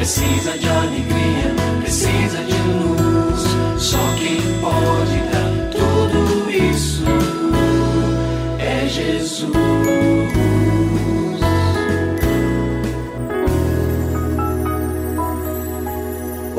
precisa de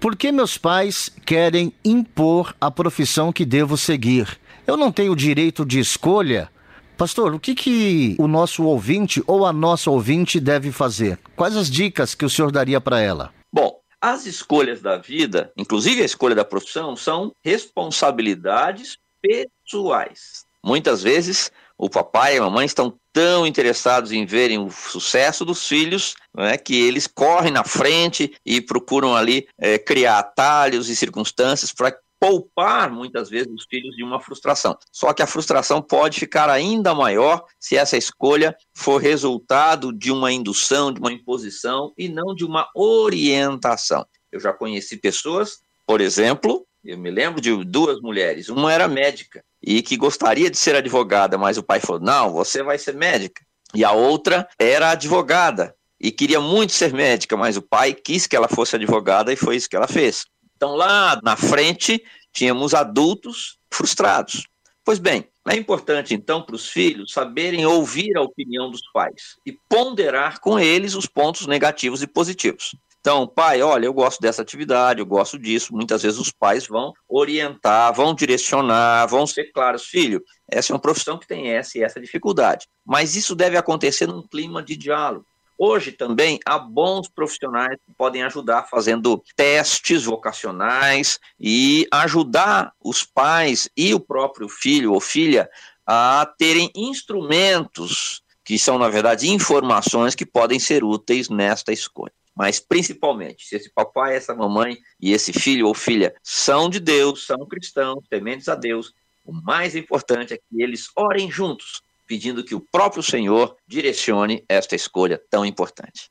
Por que meus pais querem impor a profissão que devo seguir? Eu não tenho direito de escolha? Pastor, o que, que o nosso ouvinte ou a nossa ouvinte deve fazer? Quais as dicas que o senhor daria para ela? Bom, as escolhas da vida, inclusive a escolha da profissão, são responsabilidades pessoais. Muitas vezes o papai e a mamãe estão tão interessados em verem o sucesso dos filhos, né, que eles correm na frente e procuram ali é, criar atalhos e circunstâncias para poupar muitas vezes os filhos de uma frustração. Só que a frustração pode ficar ainda maior se essa escolha for resultado de uma indução, de uma imposição e não de uma orientação. Eu já conheci pessoas, por exemplo, eu me lembro de duas mulheres, uma era médica e que gostaria de ser advogada, mas o pai falou: "Não, você vai ser médica". E a outra era advogada e queria muito ser médica, mas o pai quis que ela fosse advogada e foi isso que ela fez. Então lá na frente tínhamos adultos frustrados. Pois bem, é importante então para os filhos saberem ouvir a opinião dos pais e ponderar com eles os pontos negativos e positivos. Então, pai, olha, eu gosto dessa atividade, eu gosto disso. Muitas vezes os pais vão orientar, vão direcionar, vão ser claros, filho, essa é uma profissão que tem essa e essa dificuldade. Mas isso deve acontecer num clima de diálogo. Hoje também há bons profissionais que podem ajudar fazendo testes vocacionais e ajudar os pais e o próprio filho ou filha a terem instrumentos que são, na verdade, informações que podem ser úteis nesta escolha. Mas principalmente, se esse papai, essa mamãe e esse filho ou filha são de Deus, são cristãos, tementes a Deus, o mais importante é que eles orem juntos, pedindo que o próprio Senhor direcione esta escolha tão importante.